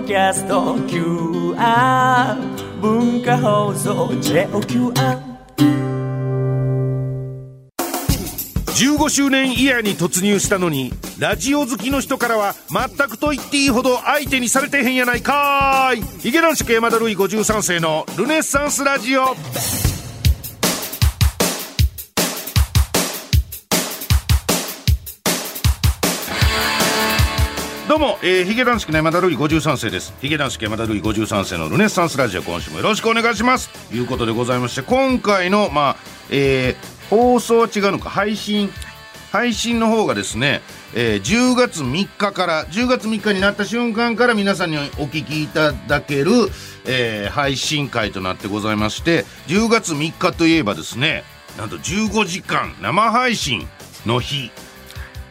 ドキャスト QR 文化放送 JOQR 15周年イヤーに突入したのにラジオ好きの人からは全くと言っていいほど相手にされてへんやないかい。ヒゲ男子山田るい53世のルネッサンスラジオ。どうも、えー、ヒゲ男子の山田るい53世です。ヒゲ男子山田るい53世のルネッサンスラジオ、今週もよろしくお願いします。ということでございまして、今回の、まあ、えー、放送は違うのか、配信、配信の方がですね、えー、10月3日から、10月3日になった瞬間から皆さんにお聞きいただける、えー、配信会となってございまして、10月3日といえばですね、なんと15時間生配信の日、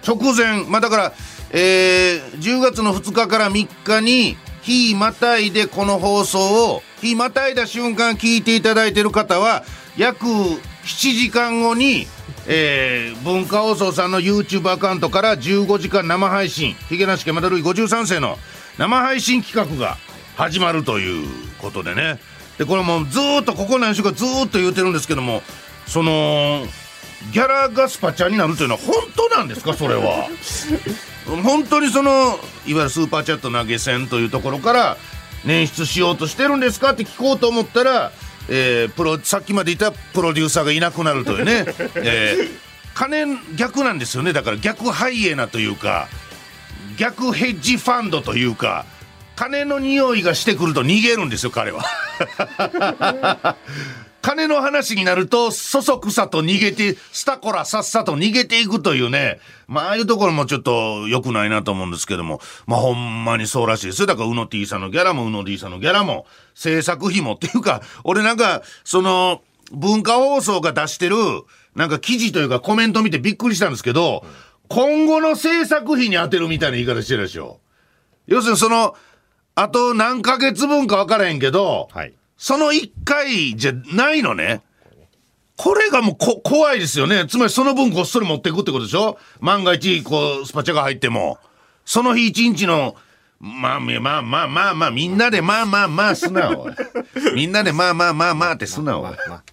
直前、まあだから、えー、10月の2日から3日に日またいでこの放送を日またいだ瞬間聞いていただいている方は約7時間後に、えー、文化放送さんの YouTube アカウントから15時間生配信ヒゲなし山田るい53世の生配信企画が始まるということでね。でこれもずっとここ何週かずっと言うてるんですけどもそのギャラがスパチャになるというのは本当なんですか？それは。本当にそのいわゆるスーパーチャット投げ銭というところから捻出しようとしてるんですかって聞こうと思ったら、えー、プロさっきまでいたプロデューサーがいなくなるというね、えー、金逆なんですよねだから逆ハイエナというか逆ヘッジファンドというか金の匂いがしてくると逃げるんですよ彼は。金の話になると、そそくさと逃げて、スタコラさっさと逃げていくというね、まあ、ああいうところもちょっと良くないなと思うんですけども、まあ、ほんまにそうらしいですよ。だから、うの T さんのギャラも、うの D さんのギャラも、制作費もっていうか、俺なんか、その、文化放送が出してる、なんか記事というかコメント見てびっくりしたんですけど、今後の制作費に当てるみたいな言い方してるでしょ。要するにその、あと何ヶ月分か分からへんけど、はいその1回じゃないのね。これがもうこ怖いですよね。つまりその分こっそり持っていくってことでしょ？万が一、こう、スパチャが入っても。その日一日の、まあまあまあまあまあ、みんなでまあまあまあすなおみんなでまあまあまあまあってすなお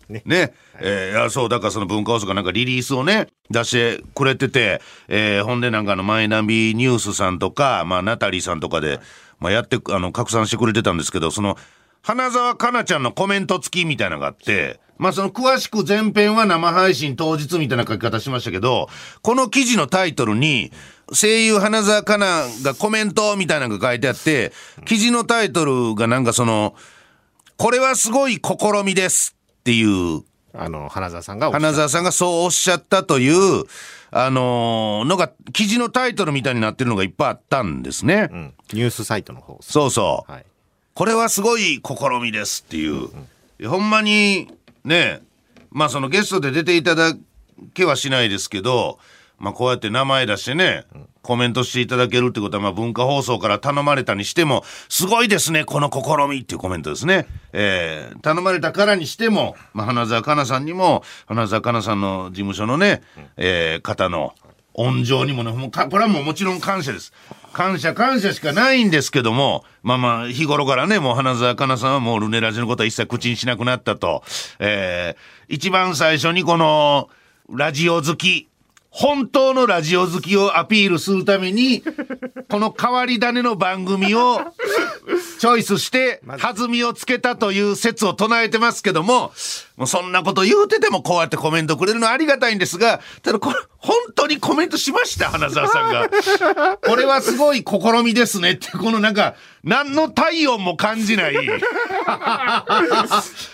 ね。ね。えー、いや、そう、だからその文化放送がなんかリリースをね、出してくれてて、えー、ほんでなんかあの、マイナビニュースさんとか、まあ、ナタリーさんとかで、まあ、やって、あの、拡散してくれてたんですけど、その、花澤香菜ちゃんのコメント付きみたいなのがあって、まあその詳しく前編は生配信当日みたいな書き方しましたけど、この記事のタイトルに、声優花澤香菜がコメントみたいなのが書いてあって、記事のタイトルがなんかその、これはすごい試みですっていう、あの、花澤さんが花澤さんがそうおっしゃったという、あのー、のが、記事のタイトルみたいになってるのがいっぱいあったんですね。うん、ニュースサイトの方。そうそう。はいこれはすごい試みですっていう、うん、ほんまにねまあそのゲストで出ていただけはしないですけど、まあこうやって名前出してね、コメントしていただけるってことは、まあ文化放送から頼まれたにしても、すごいですね、この試みっていうコメントですね。えー、頼まれたからにしても、まあ花澤香菜さんにも、花澤香菜さんの事務所のね、えー、方の温情にもね、もうこれはもうもちろん感謝です。感謝感謝しかないんですけども、まあまあ、日頃からね、もう花澤香菜さんはもうルネラジのことは一切口にしなくなったと。えー、一番最初にこの、ラジオ好き、本当のラジオ好きをアピールするために、この変わり種の番組をチョイスして、弾みをつけたという説を唱えてますけども、もうそんなこと言うててもこうやってコメントくれるのはありがたいんですが、ただこれ、本当にコメントしました、花澤さんが。これはすごい試みですねって、このなんか、何の体温も感じない。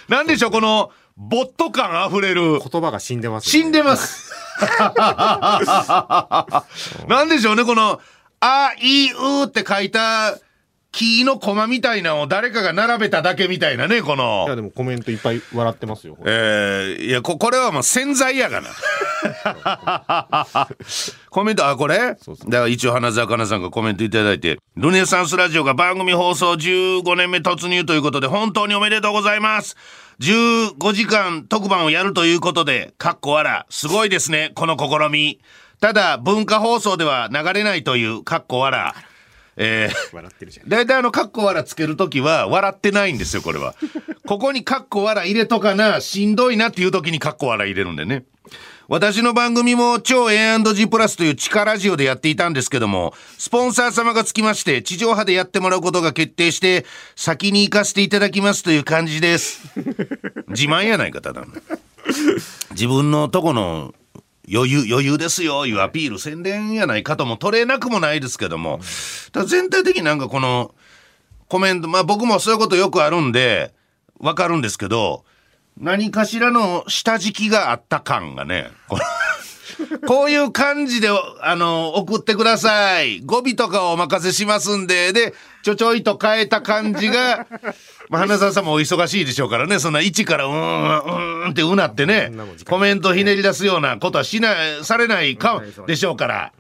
なんでしょう、この、ボット感あふれる。言葉が死んでます、ね、死んでます。なんでしょうね、この、あ、い、うって書いた、木のコマみたいなのを誰かが並べただけみたいなね、この。いや、でもコメントいっぱい笑ってますよ。ええー、いやこ、これはもう潜在やがな。コメント、あ、これ？だから一応花澤香菜さんがコメントいただいて、ルネサンスラジオが番組放送15年目突入ということで、本当におめでとうございます。15時間特番をやるということで、かっこわら、すごいですね、この試み。ただ、文化放送では流れないという、かっこわら。えー、笑ってるじゃん。大体あの、カッコ笑つけるときは、笑ってないんですよ、これは。ここにカッコ笑入れとかな、しんどいなっていうときにカッコ笑入れるんでね。私の番組も超 A&G プラスという地下ラジオでやっていたんですけども、スポンサー様がつきまして、地上波でやってもらうことが決定して、先に行かせていただきますという感じです。自慢やないか、ただの。自分のとこの余裕、余裕ですよ、いうアピール、宣伝やないかとも取れなくもないですけども、ただ全体的になんかこのコメント、まあ僕もそういうことよくあるんで、わかるんですけど、何かしらの下敷きがあった感がね、この こういう感じで、あの、送ってください。語尾とかをお任せしますんで、で、ちょちょいと変えた感じが、まあ、花澤さんもお忙しいでしょうからね、そんな1からうーん、うーんってうなってね。コメントひねり出すようなことはしない、されないかでしょうから、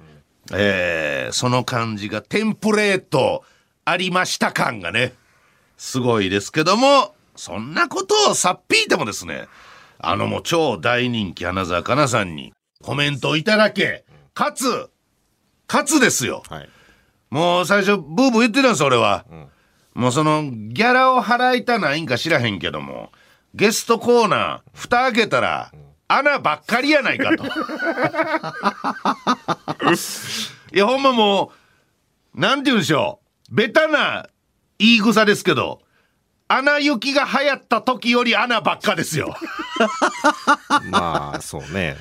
えーその感じがテンプレートありました感がね、すごいですけども、そんなことをさっぴいてもですね、あのもう超大人気花澤香菜さんにコメントをいただけ、かつ、かつですよ。はい。もう最初ブーブー言ってたんです俺は、もうそのギャラを払いたないんか知らへんけどもゲストコーナー蓋開けたら、穴ばっかりやないかと いやほんまもうなんて言うんでしょうベタな言い草ですけど穴行きが流行った時より穴ばっかですよ まあ、そうね。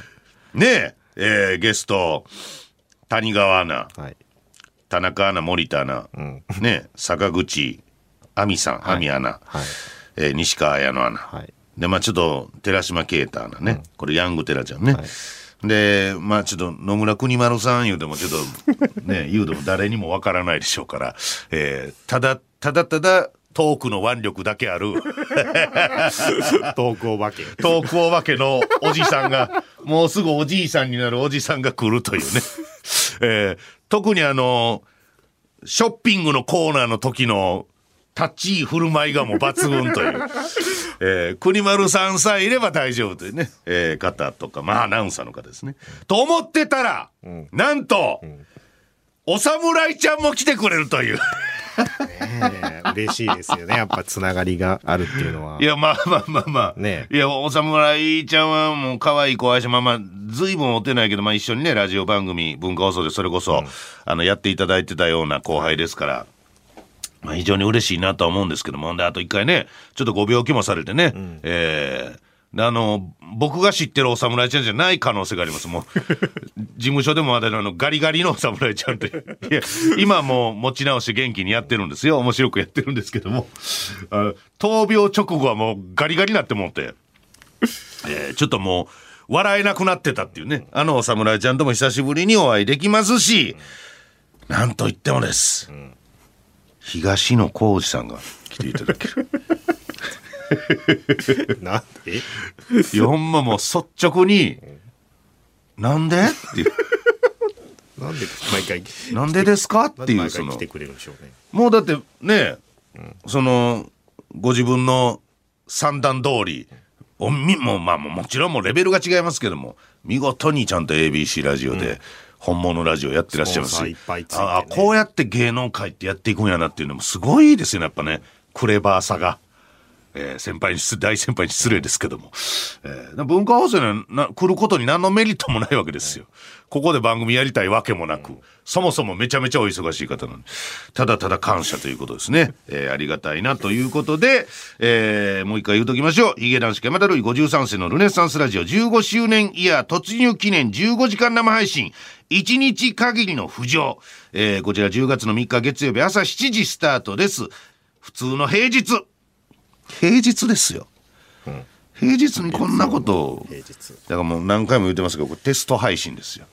ねええーゲスト谷川アナはい。田中アナ森田アナ、んね坂口亜美さん亜美アナ、はい。えー西川綾乃アナ、はい。でまあちょっと寺島啓太アナね、これヤングテラちゃんね、でまあちょっと野村国丸さん言うてもちょっとね 言うても誰にもわからないでしょうから、えーただただただトークの腕力だけある トークお化け。トークお化けのおじさんが、もうすぐおじいさんになるおじさんが来るというね。えー特にあの、ショッピングのコーナーの時の立ちいい振る舞いがもう抜群という。えー国丸さんさえいれば大丈夫というね、えー方とか、まあアナウンサーの方ですね。と思ってたら、なんと、お侍ちゃんも来てくれるという。ねえ嬉しいですよね。やっぱつながりがあるっていうのは。いや、まあまあまあまあ。ねいや、お侍ちゃんはもう可愛い子愛し、まあまあ、ずいぶん会ってないけど、まあ一緒にね、ラジオ番組、文化放送でそれこそ、あの、やっていただいてたような後輩ですから、まあ非常に嬉しいなとは思うんですけども、で、あと一回ね、ちょっとご病気もされてね、えーであの、僕が知ってるお侍ちゃんじゃない可能性があります。もう、事務所でもまだあの、ガリガリのお侍ちゃんという。いや、今はもう持ち直して元気にやってるんですよ。面白くやってるんですけども。あの闘病直後はもうガリガリになってもって。えーちょっともう、笑えなくなってたっていうね。あのお侍ちゃんとも久しぶりにお会いできますし、なんといってもです。東野幸治さんが来ていただける。なんで？いや、ほんまもう率直に、なんで？っていう。なんで？毎回。なんでですか？っていう、その。回来て、くれるんでしょうね。もうだってね、その、ご自分の三段通り、おみもうまあもうもちろんもうレベルが違いますけども、見事にちゃんと ABC ラジオで、本物ラジオやってらっしゃいますスポンサーいっぱいついてね。ああこうやって芸能界ってやっていくんやなっていうのもすごいですよねやっぱね。クレバーさが、えー先輩に失大先輩に失礼ですけども、えー文化放送に来ることに何のメリットもないわけですよ。ここで番組やりたいわけもなく、そもそもめちゃめちゃお忙しい方なのにただただ感謝ということですね、えーありがたいなということで、えーもう一回言うときましょう。ヒゲ男子山田るい53世のルネッサンスラジオ。15周年イヤー突入記念15時間生配信。1日限りの浮上、えーこちら10月の3日月曜日朝7時スタートです。普通の平日平日ですよ、平日にこんなことを。だからもう何回も言ってますけどこれテスト配信ですよ。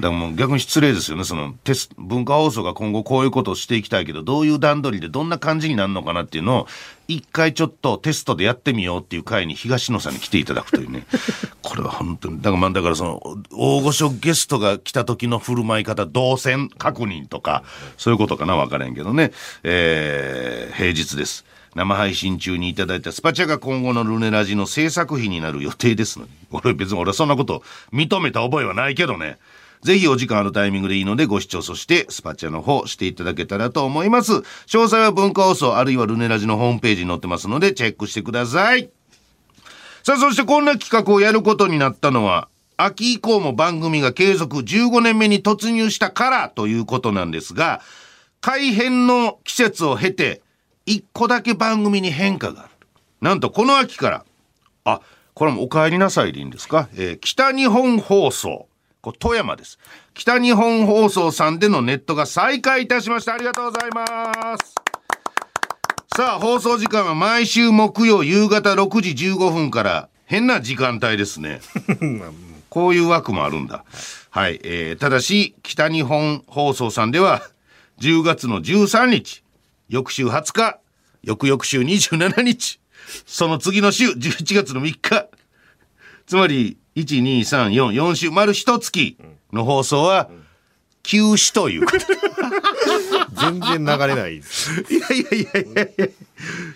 だからもう逆に失礼ですよね。そのテス文化放送が今後こういうことをしていきたいけどどういう段取りでどんな感じになるのかなっていうのを一回ちょっとテストでやってみようっていう回に東野さんに来ていただくというね。これは本当に。だからまあだからその大御所ゲストが来た時の振る舞い方動線確認とかそういうことかな。分からんけどね。えー平日です生配信中にいただいたスパチャが今後のルネラジの制作費になる予定ですのに。俺別に俺はそんなこと認めた覚えはないけどね。ぜひお時間あるタイミングでいいのでご視聴、そしてスパチャの方していただけたらと思います。詳細は文化放送あるいはルネラジのホームページに載ってますのでチェックしてください。さあ、そしてこんな企画をやることになったのは、秋以降も番組が継続15年目に突入したからということなんですが、改編の季節を経て、一個だけ番組に変化がある。なんとこの秋から、あ、これもお帰りなさいでいいんですか、えー北日本放送。これ富山です。北日本放送さんでのネットが再開いたしました。ありがとうございます。さあ、放送時間は毎週木曜夕方6時15分から、変な時間帯ですね。こういう枠もあるんだ。はい。えーただし、北日本放送さんでは、10月の13日、翌週20日、翌々週27日、その次の週、11月の3日、つまり、1、2、3、4、4週、丸一月の放送は、休止という。全然流れないです。いやいやいやいやいや、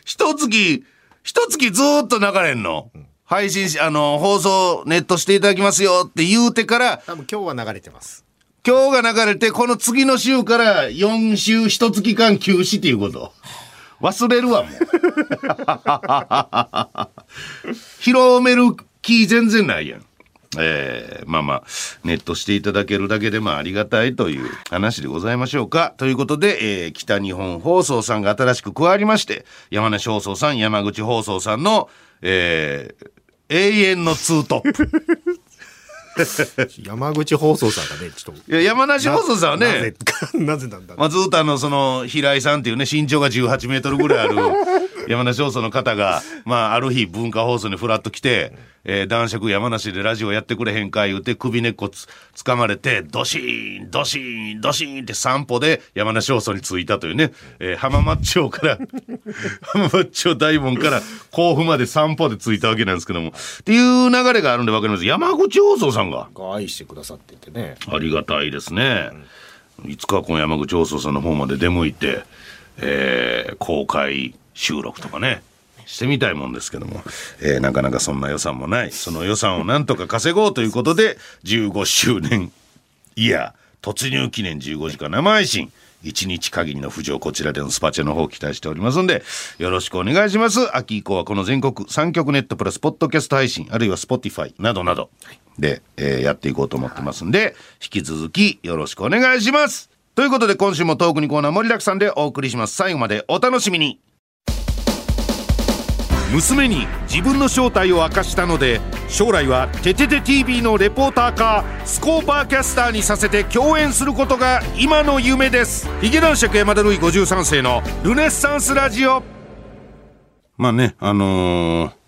一月、一月ずーっと流れんの。配信し、あの、放送ネットしていただきますよって言うてから、多分今日は流れてます。今日が流れて、この次の週から4週一月間休止っていうこと。忘れるわ、もう。広める気全然ないやん。えー、まあまあ、ネットしていただけるだけでもありがたいという話でございましょうか。ということで、えー北日本放送さんが新しく加わりまして、山梨放送さん、山口放送さんの、えー永遠のツートップ。山口放送さんがね、ちょっと。いや山梨放送さんはね、なぜ、なぜなんだまあ、ずっとあの、その、平井さんっていうね、身長が18メートルぐらいある山梨放送の方が、まあ、ある日文化放送にフラッと来て、えー男爵山梨でラジオやってくれへんか言うて首根っこつ、掴まれて、ドシーン、ドシーン、ドシーンって散歩で山梨放送に着いたというね、えー浜松町から、浜松町大門から甲府まで散歩で着いたわけなんですけども、っていう流れがあるんでわかります。山口放送さんが、が愛してくださっててね。ありがたいですね。いつかこの山口放送さんの方まで出向いて、えー公開収録とかね、してみたいもんですけども、えーなかなかそんな予算もない。その予算をなんとか稼ごうということで、15周年イヤー。突入記念15時間生配信。1日限りの浮上こちらでのスパチャの方を期待しておりますんでよろしくお願いします。秋以降はこの全国3局ネットプラスポッドキャスト配信あるいは Spotify などなど。で、えーやっていこうと思ってますんで引き続きよろしくお願いします。ということで今週もトークにコーナー盛りだくさんでお送りします。最後までお楽しみに。娘に自分の正体を明かしたので将来は「テテテ TV」のレポーターかスコーパーキャスターにさせて共演することが今の夢です。髭男爵山田ルイ53世のルネッサンスラジオ。まあねあのー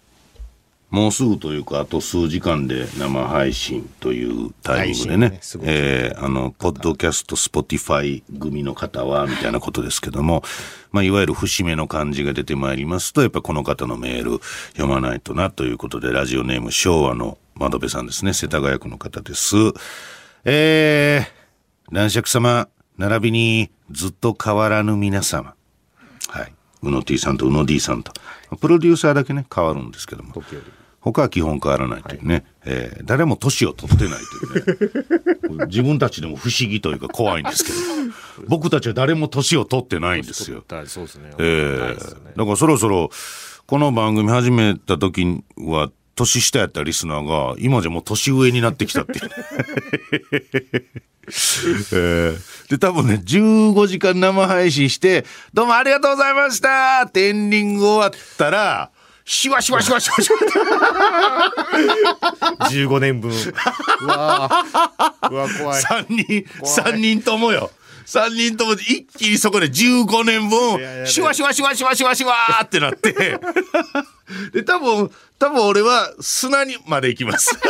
もうすぐというかあと数時間で生配信というタイミングでね。ねえーあのポッドキャストスポティファイ組の方はみたいなことですけども、まあ、いわゆる節目の感じが出てまいりますとやっぱこの方のメール読まないとなということでラジオネーム昭和の窓辺さんですね。世田谷区の方です。えー、男爵様並びにずっと変わらぬ皆様。はい。うの T さんとうの D さんと。プロデューサーだけね、変わるんですけども。時折他は基本変わらないというね。えー誰も年を取ってないというね。自分たちでも不思議というか怖いんですけど。僕たちは誰も年を取ってないんですよ。だそうですね。えだからそろそろ、この番組始めた時は、年下やったリスナーが、今じゃもう年上になってきたっていう。ええで、多分ね、15時間生配信して、どうもありがとうございましたってエンディング終わったら、シュワシュワシュワシュワシュワ15年分。うわーうわ、怖い。三人、三人ともよ。三人とも一気にそこで15年分シュワシュワシュワシュワシュワシュワーってなって、で、多分、多分俺は砂にまで行きます。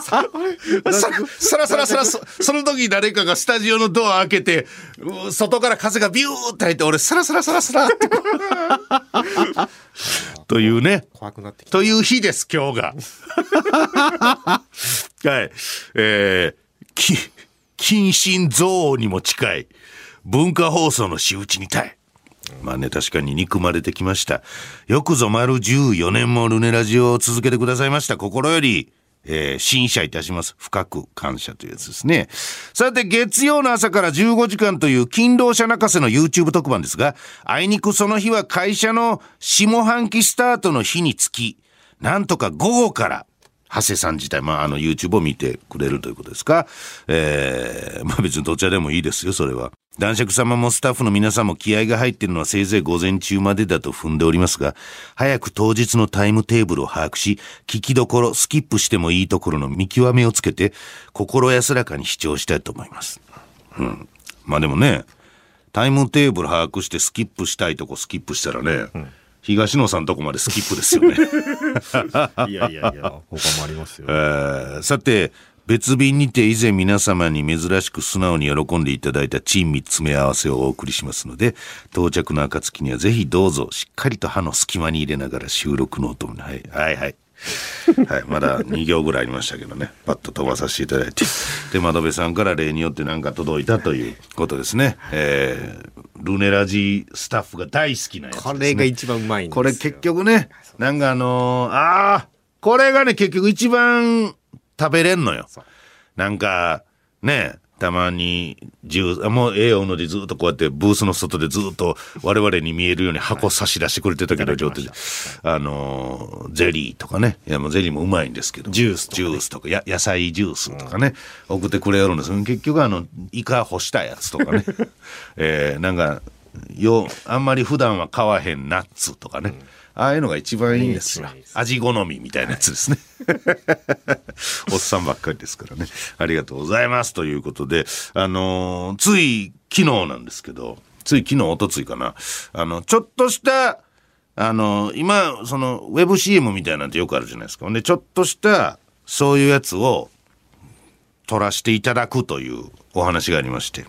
ささらさらさらそ、その時に誰かがスタジオのドア開けて、う外から風がビューって入って、俺、サラサラサラサラって。というね。怖くなってきた。という日です、今日が。はい。えー、き、近親憎悪にも近い文化放送の仕打ちにたい。まあね、確かに憎まれてきました。よくぞ丸14年もルネラジオを続けてくださいました。心よりえー、新社いたします。深く感謝というやつですね。さて、月曜の朝から15時間という勤労者泣かせの YouTube 特番ですが、あいにくその日は会社の下半期スタートの日につき、なんとか午後から、長谷さん自体、まあ、あの YouTube を見てくれるということですか？えー、まあ別にどちらでもいいですよ、それは。男爵様もスタッフの皆さんも気合が入っているのはせいぜい午前中までだと踏んでおりますが、早く当日のタイムテーブルを把握し、聞きどころ、スキップしてもいいところの見極めをつけて、心安らかに視聴したいと思います。うん。まあでもね、タイムテーブル把握してスキップしたいとこスキップしたらね、東野さんとこまでスキップですよね。いやいやいや、他もありますよ。えーさて、別便にて以前皆様に珍しく素直に喜んでいただいた珍味詰め合わせをお送りしますので、到着の暁にはぜひどうぞしっかりと歯の隙間に入れながら収録の音に、はい、はい、はい。はい、まだ2行ぐらいありましたけどね、パッと飛ばさせていただいて。で、窓辺さんから例によってなんか届いたということですね。えー、ルネラジスタッフが大好きなやつね。これが一番うまいんですよ。これ結局ね、なんかあのーああ、これがね、結局一番食べれんのよ。なんか、ね、たまに、ジュース、あもうええおのでずっとこうやってブースの外でずっと我々に見えるように箱差し出してくれてたけど、上手で。あのーゼリーとかね。いやもうゼリーもうまいんですけど。ジュースとかジュースとか、や野菜ジュースとかね、送ってくれるんです結局あの、イカ干したやつとかね。えーなんか、よ、あんまり普段は買わへんナッツとかね。ああいうのが一番いいんですよ味好みみたいなやつですね。おっさんばっかりですからね。ありがとうございます。ということで、あのーつい昨日なんですけど、つい昨日、おとついかな。あの、ちょっとした、あの、今、その、ウェブ CM みたいなんてよくあるじゃないですか。で、ちょっとした、そういうやつを、撮らせていただくというお話がありまして。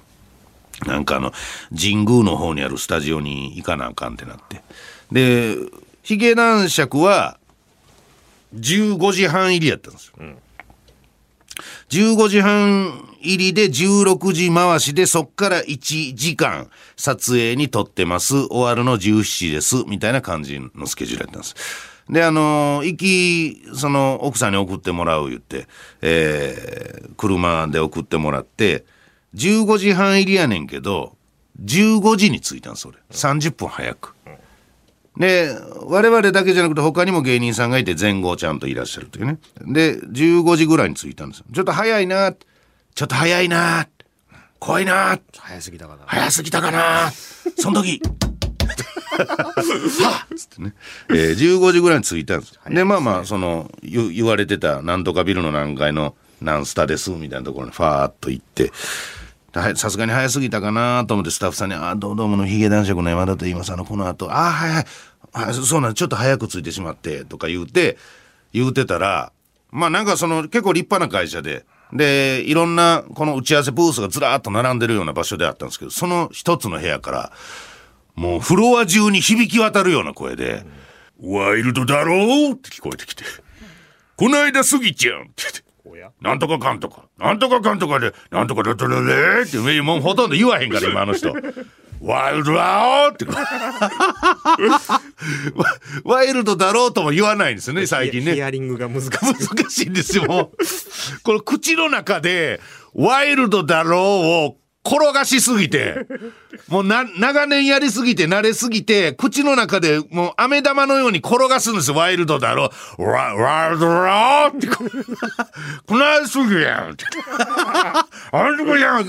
なんかあの、神宮の方にあるスタジオに行かなあかんってなって。で、ヒゲ男爵は、15時半入りやったんですよ。15時半入りで16時回しでそっから1時間撮影に撮ってます。終わるの17時です。みたいな感じのスケジュールやったんです。で、あの行き、その、奥さんに送ってもらう言って、えー、車で送ってもらって、15時半入りやねんけど、15時に着いたんです、俺。30分早く。で、我々だけじゃなくて他にも芸人さんがいて前後ちゃんといらっしゃるというね。で、15時ぐらいに着いたんですよ。ちょっと早いな。ちょっと早いな。怖いな。早すぎたかな。早すぎたかな。その時。はっつってね、えー、15時ぐらいに着いたんです。で、まあまあ、その、言言われてた、なんとかビルの何階の何スタです、みたいなところにファーっと行って、はいさすがに早すぎたかなと思ってスタッフさんに「あどうどうものヒゲ男爵の山田と言いますあのこの後あはいはいはいそそうなんちょっと早く着いてしまって」とか言うて言うてたらまあなんかその結構立派な会社ででいろんなこの打ち合わせブースがずらーっと並んでるような場所であったんですけどその一つの部屋からもうフロア中に響き渡るような声で「ワイルドだろう?」って聞こえてきて「こないだスギちゃん」って言って。なんとかかんとか、なんとかかんとかで、なんとかだったらねって、もうほとんど言わへんから、今あの人。ワイルドだろう？って。ワ ワイルドだろうとも言わないんですよね、最近ね。ヒアリングが難しい。難しいんですよ。この口の中で、ワイルドだろうを転がしすぎて、もうな、長年やりすぎて、慣れすぎて、口の中でもう飴玉のように転がすんですよ、ワイルドだろう。ワワイルドだろうって、こ こないすぎやんって。あんとかやん、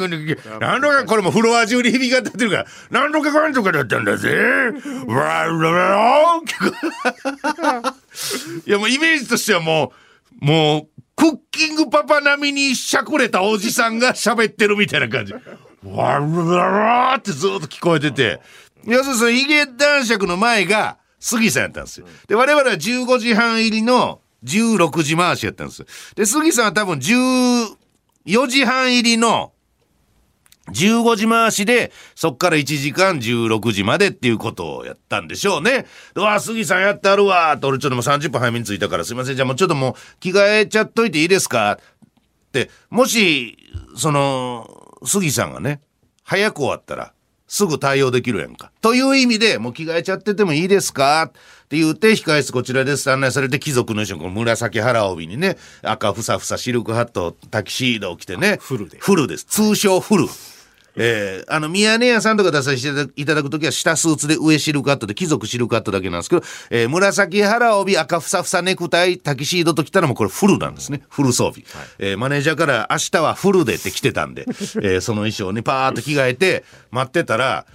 なんとか、これもフロア中に響き渡ってるから、なんとかかんとかだったんだぜ。ワイルドだろうって。いやもうイメージとしてはもう、もう、クッキングパパ並みにしゃくれたおじさんが喋ってるみたいな感じ。わるらーってずっと聞こえてて。要するにそのヒゲ男爵の前が杉さんやったんですよ。で、我々は15時半入りの16時回しやったんですよ。で、杉さんは多分14時半入りの15時回しで、そっから1時間16時までっていうことをやったんでしょうね。うわ、杉さんやってあるわと、俺ちょっともう30分早めに着いたからすいません。じゃあもうちょっともう着替えちゃっといていいですか？って、もし、その、杉さんがね、早く終わったら、すぐ対応できるやんか。という意味で、もう着替えちゃっててもいいですか？って言って、控え室こちらです案内されて、貴族の衣装、この紫腹帯にね、赤ふさふさシルクハット、タキシードを着てね。フルでフルです。通称フル。えー、あの、宮根屋さんとか出させていただくときは、下スーツで上シルクハットで、貴族シルクハットだけなんですけど、えー、紫腹帯、赤ふさふさネクタイ、タキシードときたらもうこれフルなんですね。フル装備。えーマネージャーから明日はフルでって来てたんで、えーその衣装にパーッと着替えて、待ってたら、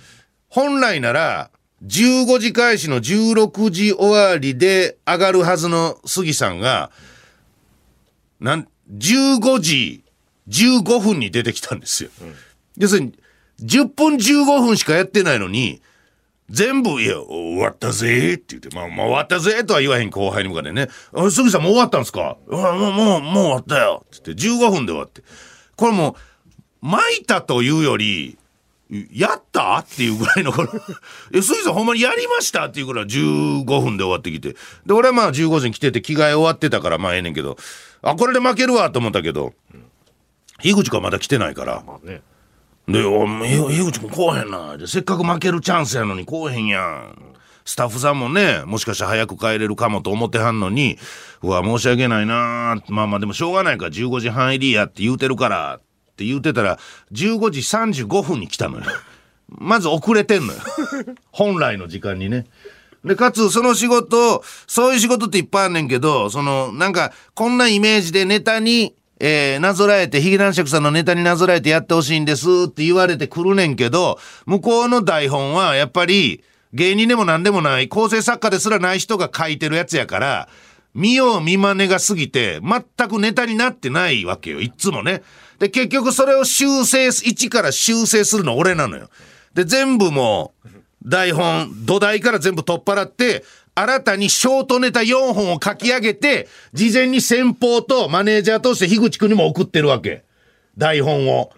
本来なら、15時開始の16時終わりで上がるはずの杉さんが、なん、15時15分に出てきたんですよ。要するに、10分15分しかやってないのに、全部、いや、終わったぜって言って、まあ、まあ、終わったぜとは言わへん後輩に向かってね、あ杉さんもう終わったんですか？もう、もう、もう終わったよって言って、15分で終わって。これもう、巻いたというより、やったっていうぐらいのこれえ 杉さんほんまにやりましたっていうぐらい15分で終わってきて。で俺はまあ15時に来てて着替え終わってたからまあええねんけど。あこれで負けるわと思ったけど樋口がまだ来てないから。まあね。で、お前、樋口君来おへんな。せっかく負けるチャンスやのに来おへんやん。スタッフさんもね、もしかしたら早く帰れるかもと思ってはんのに、うわ、申し訳ないなまあまあでもしょうがないから15時半入りやって言うてるからって言うてたら、15時35分に来たのよ。まず遅れてんのよ。本来の時間にね。で、かつ、その仕事、そういう仕事っていっぱいあんねんけど、その、なんか、こんなイメージでネタに、えー、なぞらえて、ヒゲ男爵さんのネタになぞらえてやってほしいんですって言われてくるねんけど、向こうの台本は、やっぱり、芸人でも何でもない、構成作家ですらない人が書いてるやつやから、見よう見まねが過ぎて、全くネタになってないわけよ。いっつもね。で、結局それを修正す、一から修正するの俺なのよ。で、全部もう、台本、土台から全部取っ払って、新たにショートネタ4本を書き上げて、事前に先方とマネージャーとして樋口くんにも送ってるわけ。台本を。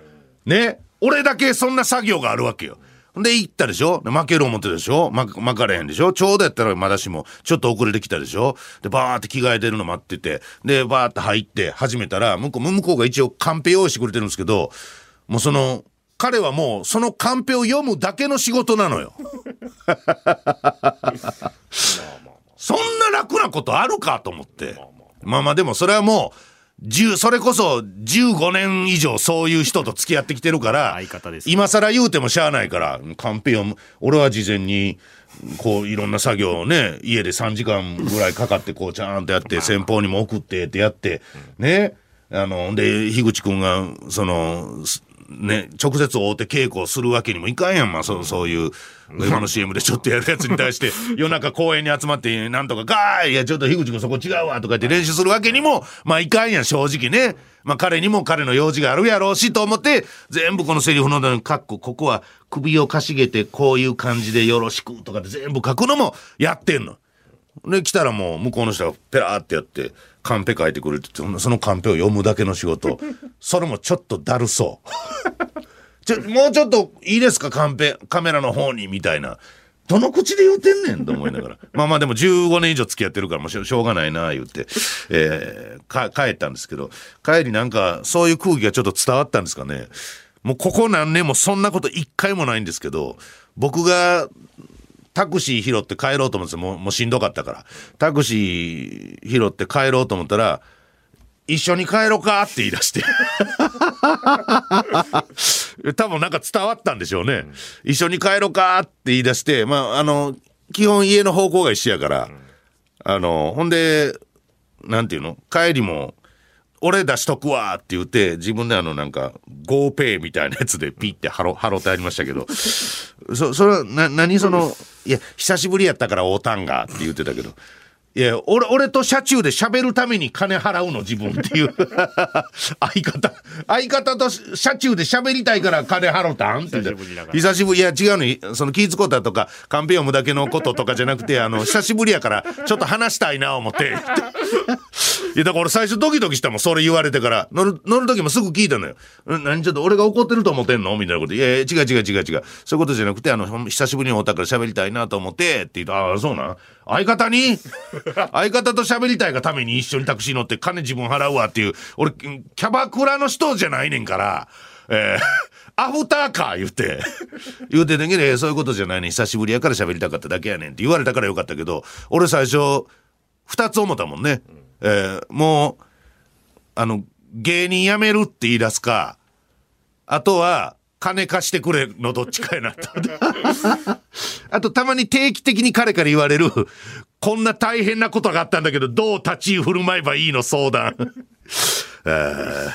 ね。俺だけそんな作業があるわけよ。で、行ったでしょ？で負ける思ってたでしょ？ま、巻かれへんでしょ？ちょうどやったらまだしも、ちょっと遅れてきたでしょ？で、バーって着替えてるの待ってて、で、バーって入って始めたら、向こう、向こうが一応カンペ用意してくれてるんですけど、もうその、彼はもうそのカンペを読むだけの仕事なのよ。そんな楽なことあるかと思って。まあまあでもそれはもう、10それこそ15年以上そういう人と付き合ってきてるから、相方です今更言うてもしゃあないから、カンペ読む。俺は事前に、こういろんな作業をね、家で3時間ぐらいかかってこうちゃんとやって、先方にも送ってってやって、ね。あの、で、樋口くんが、その、すね、直接会うて稽古をするわけにもいかんやん、まあ、そうそういう、今の CM でちょっとやるやつに対して、夜中公園に集まって、なんとか、ガーいいや、ちょっと樋口くんそこ違うわ、とか言って練習するわけにも、まあ、いかんやん、正直ね。まあ、彼にも彼の用事があるやろうし、と思って、全部このセリフの中に、かっこ、ここは首をかしげて、こういう感じでよろしく、とかで全部書くのもやってんの。で、来たらもう向こうの人がペラーってやって、カンペ書いてくれてて、そのカンペを読むだけの仕事。それもちょっとだるそう。ちょ、もうちょっといいですか、カンペ、カメラの方に、みたいな。どの口で言うてんねん？と思いながら。まあまあでも15年以上付き合ってるからもうしょうがないな、言って、えー、帰ったんですけど、帰りなんかそういう空気がちょっと伝わったんですかね。もうここ何年もそんなこと一回もないんですけど、僕がタクシー拾って帰ろうと思ってもうもうしんどかったから。タクシー拾って帰ろうと思ったら「一緒に帰ろうか」って言い出して。多分なんか伝わったんでしょうね、一緒に帰ろうかって言い出してまああの基本家の方向が一緒やから、あのほんでなんていうの？帰りも俺出しとくわって言って自分であのなんか GoPay みたいなやつでピッてハロハロってありましたけどそそれはな何そのいや久しぶりやったからおうたんがって言ってたけどいや俺俺と車中で喋るために金払うの自分っていう。相方相方と車中で喋りたいから金払うたんって久しぶりいや違うのその気ぃ使うたとかカンペ読むだけのこととかじゃなくて あの久しぶりやからちょっと話したいな思って。いやだから俺最初ドキドキしたもんそれ言われてから。乗る乗る時もすぐ聞いたのよ「ん何ちょっと俺が怒ってると思ってんの?」みたいなこと「いやいや違う違う違う違う。そういうことじゃなくてあの久しぶりに会ったから喋りたいなと思って」って言うと「ああそうなん？相方に？相方と喋りたいがために一緒にタクシー乗って金自分払うわ」っていう俺キャバクラの人じゃないねんからえー アフターか言って、言うてんけど、えーそういうことじゃないねん久しぶりやから喋りたかっただけやねんって言われたからよかったけど、俺最初、二つ思ったもんね。えーもう、あの、芸人辞めるって言い出すか、あとは、金貸してくれのどっちかやなと。あと、たまに定期的に彼から言われる、こんな大変なことがあったんだけど、どう立ち居振る舞えばいいの相談。あー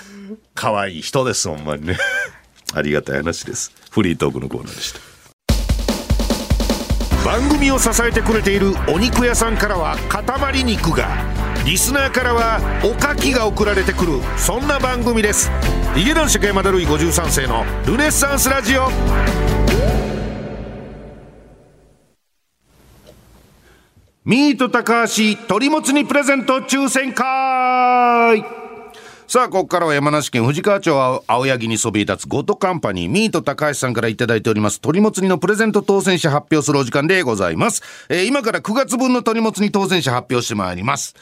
可愛い人です、ほんまにね。ありがたい話です。フリートークのコーナーでした。番組を支えてくれているお肉屋さんからは塊肉がリスナーからはおかきが送られてくるそんな番組ですヒゲ男子山田るい53世のルネッサンスラジオミート高橋鳥もつ煮プレゼント抽選会さあ、ここからは山梨県富士川町青柳にそびえ立つゴッドカンパニーミート高橋さんからいただいております鳥もつ煮のプレゼント当選者発表するお時間でございます。えー今から9月分の鳥もつ煮当選者発表してまいります。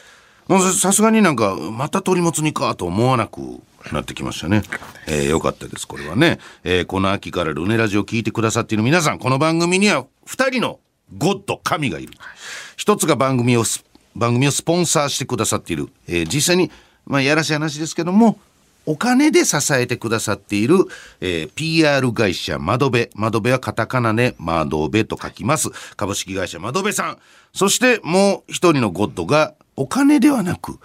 さすがになんか、また鳥もつ煮かと思わなくなってきましたね。えーよかったです、これはね。えーこの秋からルネラジオ聞いてくださっている皆さん、この番組には2人のゴッド、神がいる。一つが番組を、番組をスポンサーしてくださっている。えー実際に、まあ、やらしい話ですけども、お金で支えてくださっている、えー PR 会社窓辺。窓辺はカタカナで窓辺と書きます。株式会社窓辺さん。そしてもう一人のゴッドがお金ではなく、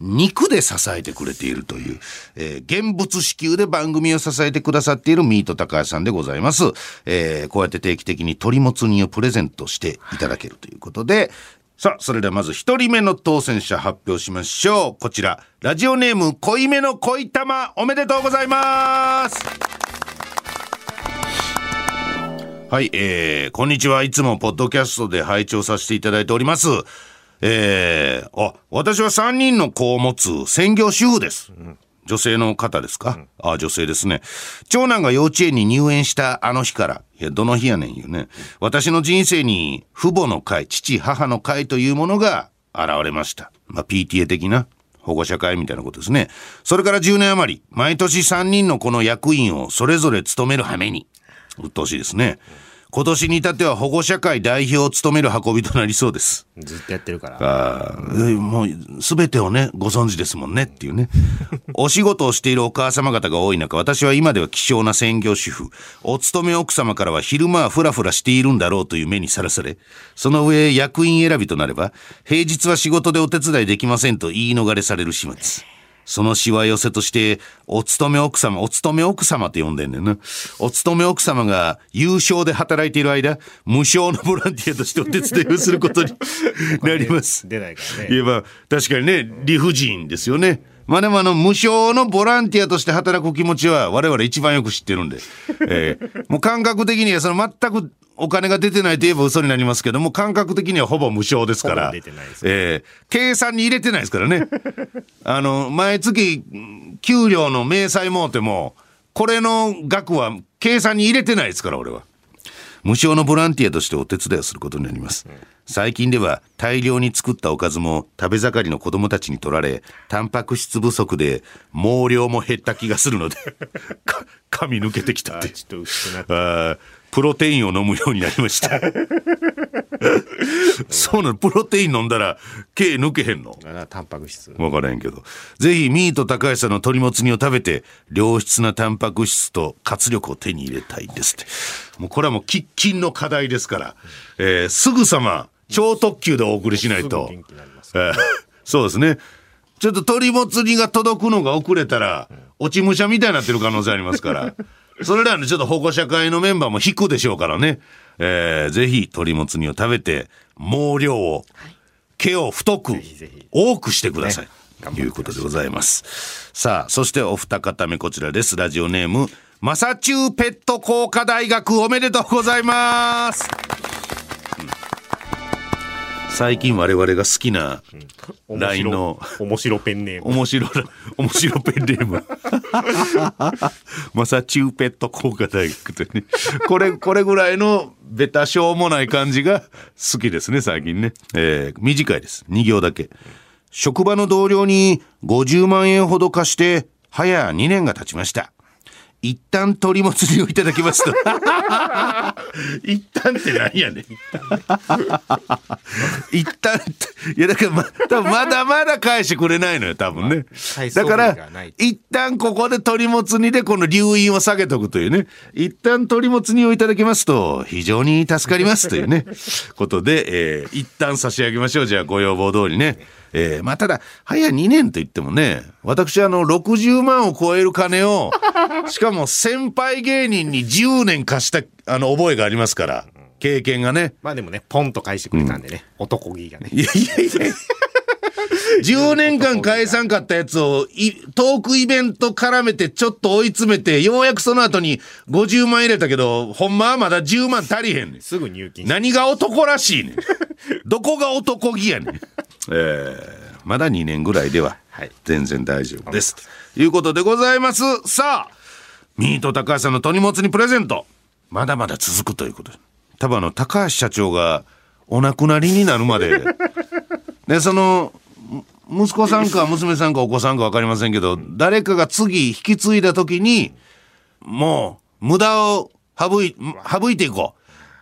肉で支えてくれているという、えー現物支給で番組を支えてくださっているミート高橋さんでございます。えーこうやって定期的に鳥もつ煮をプレゼントしていただけるということで、さあ、それではまず一人目の当選者発表しましょう。こちら、ラジオネーム、濃いめの恋玉、おめでとうございます。はい、えー、こんにちは。いつもポッドキャストで拝聴させていただいております。えー、あ、私は3人の子を持つ専業主婦です。女性の方ですか、あ、女性ですね。長男が幼稚園に入園したあの日から、いや、どの日やねんよね。私の人生に父母の会、父、母の会というものが現れました。まあ、PTA 的な保護者会みたいなことですね。それから10年余り、毎年3人のこの役員をそれぞれ務める羽目に、鬱陶しいですね。今年に至っては保護者会代表を務める運びとなりそうです。ずっとやってるから。あもう全てをねご存知ですもんねっていうね お仕事をしているお母様方が多い中私は今では希少な専業主婦お勤め奥様からは昼間はフラフラしているんだろうという目にさらされその上役員選びとなれば平日は仕事でお手伝いできませんと言い逃れされる始末そのしわ寄せとして、お勤め奥様、お勤め奥様って呼んでんねんな。お勤め奥様が優勝で働いている間、無償のボランティアとしてお手伝いをすることになります。出ないからね。言えば、確かにね、理不尽ですよね。まあでもあの、無償のボランティアとして働く気持ちは我々一番よく知ってるんで。えーもう感覚的にはその全くお金が出てないと言えば嘘になりますけども、感覚的にはほぼ無償ですから。ほぼ出てないですえー計算に入れてないですからね。あの、毎月、うん給料の明細もうても、これの額は計算に入れてないですから、俺は。無償のボランティアとしてお手伝いをすることになります。最近では大量に作ったおかずも食べ盛りの子供たちに取られ、タンパク質不足で毛量も減った気がするので、か髪抜けてきたって。あちょっと薄くなって。あープロテインを飲むようになりました。そうなの、プロテイン飲んだら毛抜けへんの？あタンパク質。わからへんけど。ぜひ、ミート高橋さんの鶏もつ煮を食べて、良質なタンパク質と活力を手に入れたいですって。もうこれはもう喫緊の課題ですから、えーすぐさま、超特急でお送りしないと。そうですね。ちょっと鶏もつ煮が届くのが遅れたら、落ち武者みたいになってる可能性ありますから。それらのちょっと保護者会のメンバーも引くでしょうからね。えーぜひ鶏もつ煮を食べて、毛量を、毛を太く多くしてください。ねということでございます。さあ、そしてお二方目こちらです。ラジオネーム、マサチューペット工科大学おめでとうございます。うん最近我々が好きな LINE の面白ペンネーム。面白い、面白ペンネーム。マサチューペット工科大学ってね。これ、これぐらいのベタしょうもない感じが好きですね、最近ね。えー短いです。2行だけ。職場の同僚に50万円ほど貸して、早2年が経ちました。一旦鳥もつ煮をいただきますと。一旦って何やねん。一旦いやだからま多分まだまだ返してくれないのよ多分ね。返そうだから一旦ここで鳥もつ煮でこの留飲を下げとくというね。一旦鳥もつ煮をいただきますと非常に助かりますというね。ことで、えー一旦差し上げましょう。じゃあご要望通りねえーまあただ早2年と言ってもね私あの60万を超える金を しかも先輩芸人に10年貸したあの覚えがありますから経験がね。まあでもね、ポンと返してくれたんでね、男気がね。いやいやいや 10年間返さんかったやつをいトークイベント絡めてちょっと追い詰めてようやくその後に50万入れたけどほんまはまだ10万足りへんねん。すぐ入金何が男らしいねん。どこが男気やねん。えーまだ2年ぐらいでははい。全然大丈夫です、ということでございます。さあミート高橋さんの鳥もつにプレゼント。まだまだ続くということ。で多分あの高橋社長がお亡くなりになるまで。でそのむ息子さんか娘さんかお子さんか分かりませんけど誰かが次引き継いだ時にもう無駄を省い省いていこ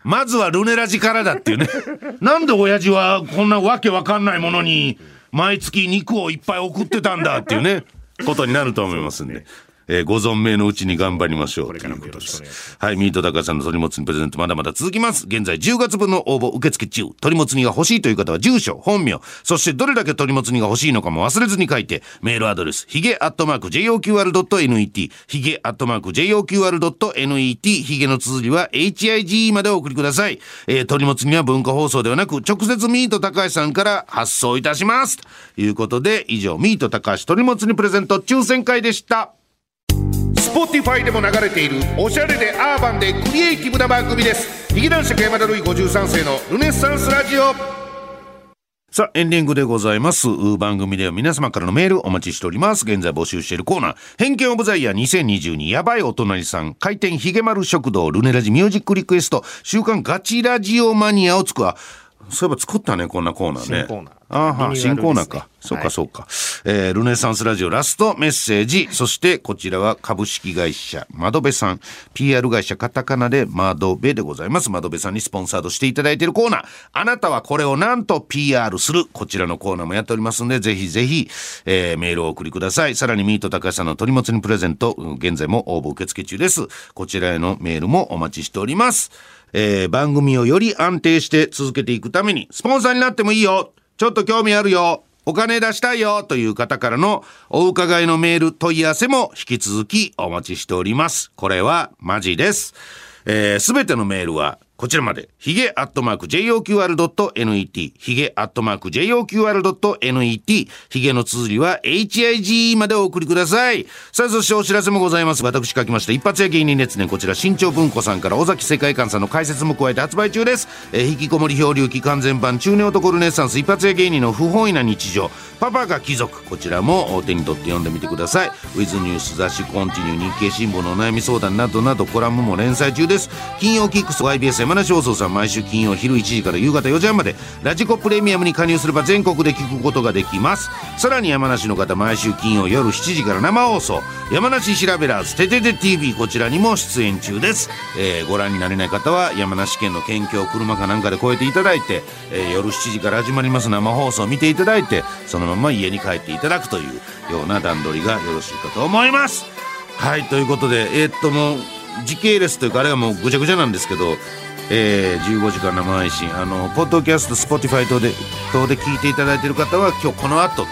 うまずはルネラジからだっていうね なんで親父はこんなわけわかんないものに毎月肉をいっぱい送ってたんだっていうねことになると思いますんで。えーご存命のうちに頑張りましょう。これからもということですよろしくお願いしはい、ミート高さんの鳥もつ煮プレゼントまだまだ続きます。現在10月分の応募受付中。鳥もつ煮が欲しいという方は住所、本名、そしてどれだけ鳥もつ煮が欲しいのかも忘れずに書いて、メールアドレス、ヒゲアットマーク JOQR.net、ヒゲアットマーク JOQR.net、ヒゲの綴りは HIGE までお送りください。えー、鳥もつ煮は文化放送ではなく、直接ミート高橋さんから発送いたします。ということで、以上、ミート高橋鳥もつ煮プレゼント抽選会でした。Spotify でも流れているおしゃれでアーバンでクリエイティブな番組です劇団四季山田るい53世のルネッサンスラジオさあ、エンディングでございます。番組では皆様からのメールお待ちしております。現在募集しているコーナー、偏見オブザイヤー2022やばいお隣さん、開店ひげ丸食堂、ルネラジミュージックリクエスト、週刊ガチラジオマニアを作る。あそういえば作ったね、こんなコーナーね。新コーナーあーはリニューアルですね新コーナーか。そうはいか、そうか。えールネサンスラジオラストメッセージ。そして、こちらは株式会社窓辺さん。PR 会社カタカナで窓辺でございます。窓辺さんにスポンサードしていただいているコーナー。あなたはこれをなんと PR する。こちらのコーナーもやっておりますんで、ぜひぜひ、えーメールをお送りください。さらにミート高橋さんの鳥もつにプレゼント、うん現在も応募受付中です。こちらへのメールもお待ちしております。えー番組をより安定して続けていくために、スポンサーになってもいいよ。ちょっと興味あるよ。お金出したいよという方からのお伺いのメール問い合わせも引き続きお待ちしております。これはマジです。えすべてのメールはこちらまで、ヒゲアットマーク JOQR.net、ヒゲアットマーク JOQR.net、ヒゲの綴りは HIG までお送りください。さあ、そしてお知らせもございます。私書きました、一発屋芸人列伝、こちら新潮文庫さんから尾崎世界観さんの解説も加えて発売中です。えー引きこもり漂流期完全版中年男ルネッサンス一発屋芸人の不本意な日常、パパが貴族、こちらも手に取って読んでみてください。ウィズニュース雑誌コンティニュー日経新聞のお悩み相談などなどコラムも連載中です。金曜キックス YBS 山梨放送さん毎週金曜昼1時から夕方4時半までラジコプレミアムに加入すれば全国で聞くことができます。さらに山梨の方毎週金曜夜7時から生放送山梨調べらずててて TV こちらにも出演中です。えーご覧になれない方は山梨県の県境を車かなんかで越えていただいて、えー夜7時から始まります生放送を見ていただいてそのまま家に帰っていただくというような段取りがよろしいかと思います。はいということでえーっともう時系列というかあれがもうぐちゃぐちゃなんですけど、えー15時間生配信あのポッドキャスト Spotify 等で等で聞いていただいている方は今日この後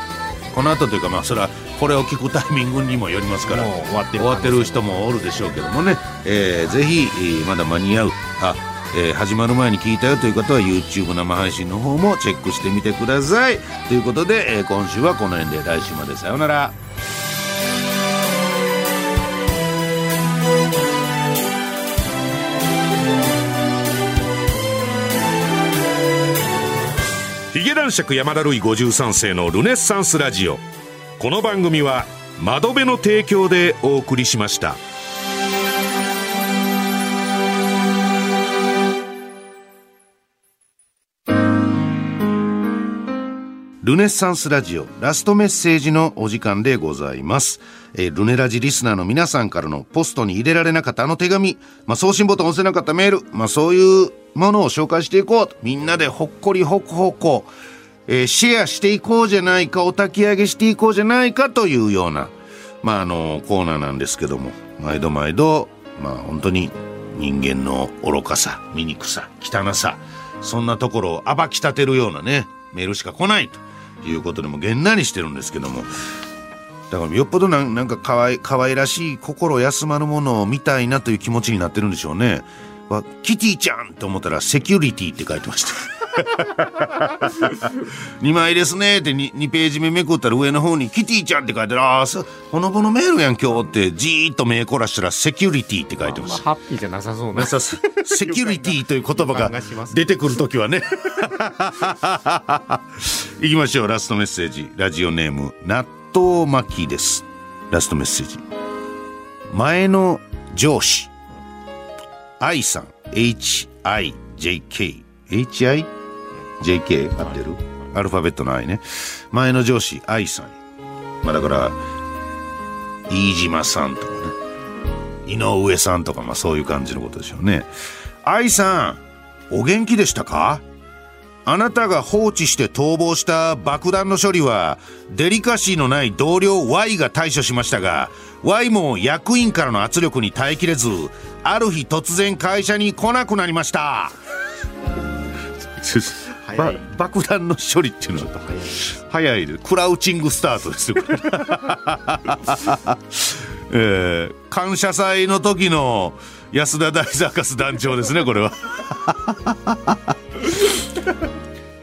この後というかまあそれはこれを聞くタイミングにもよりますから終わってる終わってる人もおるでしょうけどもね、えーぜひ、えーまだ間に合うあ、えー始まる前に聞いたよという方は YouTube 生配信の方もチェックしてみてください。ということで、えー今週はこの辺で来週までさようならゲ男爵山田るい53世のルネッサンスラジオこの番組は窓辺の提供でお送りしましたルネッサンスラジオラストメッセージのお時間でございます。えールネラジリスナーの皆さんからのポストに入れられなかったあの手紙、まあ、送信ボタン押せなかったメール、まあ、そういうものを紹介していこう。みんなでほっこりほこほこ、えーシェアしていこうじゃないか、お焚き上げしていこうじゃないかというような、まあ、あの、コーナーなんですけども、毎度毎度、まあ、本当に人間の愚かさ、醜さ、汚さ、そんなところを暴き立てるようなね、メールしか来ないということでもげんなりしてるんですけども、だからよっぽどなんかかわい可愛らしい心休まるものを見たいなという気持ちになってるんでしょうね。わキティちゃんと思ったらセキュリティって書いてました。2枚ですねって 2, 2ページ目めくったら上の方にキティちゃんって書いてある。あほのぼのメールやん今日ってじーっと目凝らしたらセキュリティって書いてままあ、した。ハッピーじゃなさそうなセキュリティという言葉が 出てくるときはね。いきましょう、ラストメッセージ。ラジオネーム、納豆巻きです。ラストメッセージ。前の上司、愛さん、H-I-J-K。H-I-J-K 合ってる？アルファベットの愛ね。前の上司、愛さん。まあだから、飯島さんとかね。井上さんとか、まあそういう感じのことでしょうね。愛さん、お元気でしたか？あなたが放置して逃亡した爆弾の処理は、デリカシーのない同僚 Y が対処しましたが、Y も役員からの圧力に耐えきれず、ある日突然会社に来なくなりました。爆弾の処理っていうのは早いですクラウチングスタートですよ、えー感謝祭の時の安田大サーカス団長ですねこれは。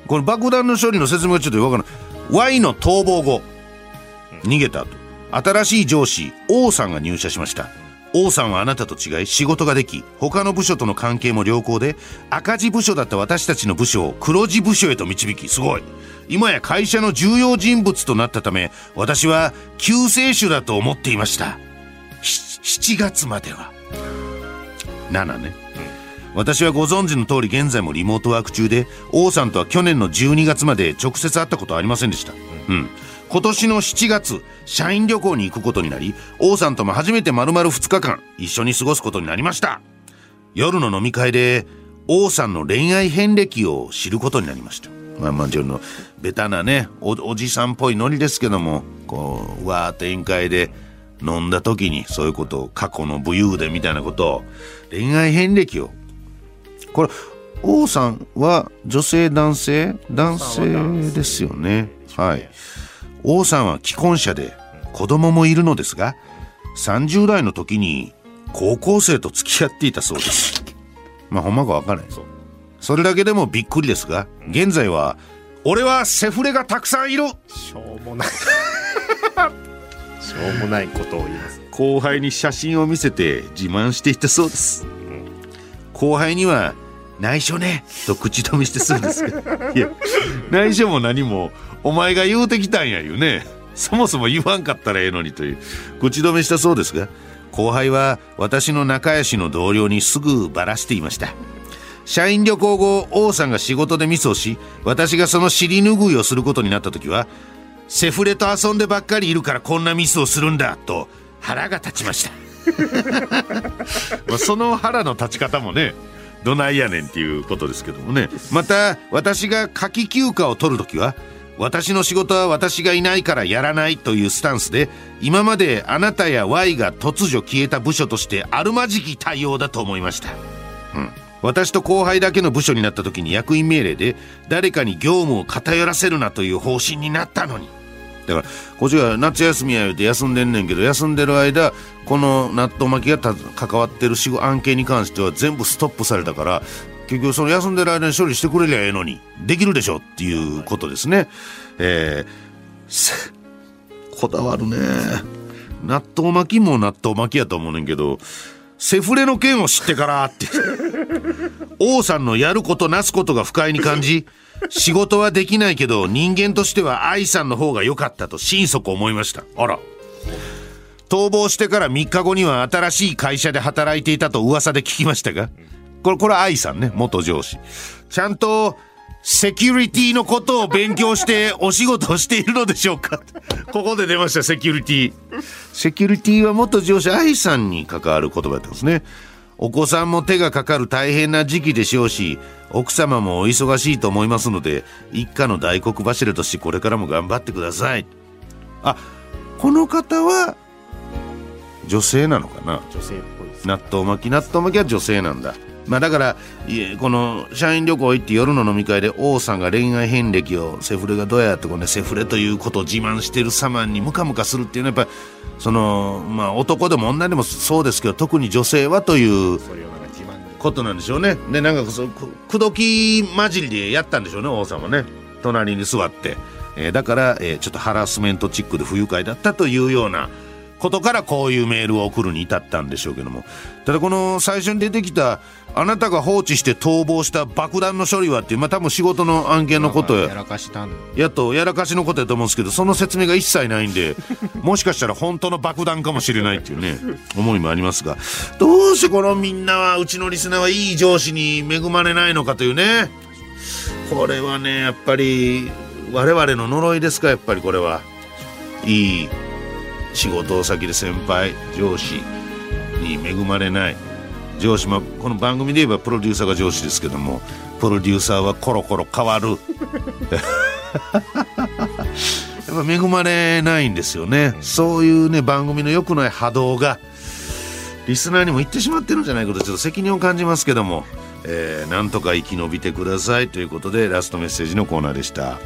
この爆弾の処理の説明がちょっとよくわからない。Y の逃亡後逃げた後新しい上司 O さんが入社しました。王さんはあなたと違い仕事ができ他の部署との関係も良好で赤字部署だった私たちの部署を黒字部署へと導きすごい。今や会社の重要人物となったため私は救世主だと思っていました。7月までは。7ね、私はご存知の通り現在もリモートワーク中で王さんとは去年の12月まで直接会ったことはありませんでした、うん、今年の7月社員旅行に行くことになり王さんとも初めて丸々2日間一緒に過ごすことになりました。夜の飲み会で王さんの恋愛遍歴を知ることになりました。まあまあちょっとベタなねおおじさんっぽいノリですけどもこうわーって宴会で飲んだ時にそういうことを過去の武勇伝みたいなことを恋愛遍歴を。これ王さんは女性男性？男性ですよね。はい王さんは既婚者で子供もいるのですが30代の時に高校生と付き合っていたそうです。まあほんまかわからない。それだけでもびっくりですが現在は俺はセフレがたくさんいる。しょうもない。しょうもないことを言います。後輩に写真を見せて自慢していたそうです、後輩には内緒ねと口止めしてするんですけど。いや内緒も何もお前が言うてきたんや言うね。そもそも言わんかったらええのにという口止めしたそうですが後輩は私の仲良しの同僚にすぐバラしていました。社員旅行後王さんが仕事でミスをし私がその尻拭いをすることになった時はセフレと遊んでばっかりいるからこんなミスをするんだと腹が立ちました。まあその腹の立ち方もねどないやねんっていうことですけどもね。また私が夏季休暇を取る時は私の仕事は私がいないからやらないというスタンスで今まであなたや Y が突如消えた部署としてあるまじき対応だと思いました。うん。私と後輩だけの部署になった時に役員命令で誰かに業務を偏らせるなという方針になったのに。だからこっちが夏休みや言うて休んでんねんけど休んでる間この納豆巻きがた関わってる仕事案件に関しては全部ストップされたから結局その休んでる間に処理してくれりゃええのにできるでしょっていうことですね。えーこだわるね納豆巻きも納豆巻きやと思うねんけどセフレの件を知ってからって 王さんのやることなすことが不快に感じ仕事はできないけど人間としては愛さんの方が良かったと心底思いました。あら。逃亡してから3日後には新しい会社で働いていたと噂で聞きましたが。これこれ愛さんね元上司。ちゃんとセキュリティのことを勉強してお仕事をしているのでしょうか。ここで出ましたセキュリティ。セキュリティは元上司愛さんに関わる言葉だったんですね。お子さんも手がかかる大変な時期でしょうし奥様もお忙しいと思いますので一家の大黒柱としてこれからも頑張ってください。あこの方は女性なのかな？女性っぽいです納豆巻き納豆巻きは女性なんだまあだからこの社員旅行行って夜の飲み会で王さんが恋愛遍歴をセフレがどうやってこうねセフレということを自慢してる様にムカムカするっていうのはやっぱりそのまあ男でも女でもそうですけど特に女性はということなんでしょうね。でなんかそうく口説き混じりでやったんでしょうね王さんはね。隣に座って、えーだから、えーちょっとハラスメントチックで不愉快だったというようなことからこういうメールを送るに至ったんでしょうけども。ただこの最初に出てきたあなたが放置して逃亡した爆弾の処理はっていうまあ多分仕事の案件のことややらかしたんやっとやらかしのことやと思うんですけどその説明が一切ないんで もしかしたら本当の爆弾かもしれないっていうね思いもありますがどうしてこのみんなはうちのリスナーはいい上司に恵まれないのかというね。これはねやっぱり我々の呪いですかやっぱりこれは。いい仕事先で先輩上司に恵まれない。上司もこの番組で言えばプロデューサーが上司ですけどもプロデューサーはコロコロ変わる。やっぱ恵まれないんですよね、そういうね番組の良くない波動がリスナーにも言ってしまってるんじゃないかとちょっと責任を感じますけども、えーなんとか生き延びてくださいということでラストメッセージのコーナーでした。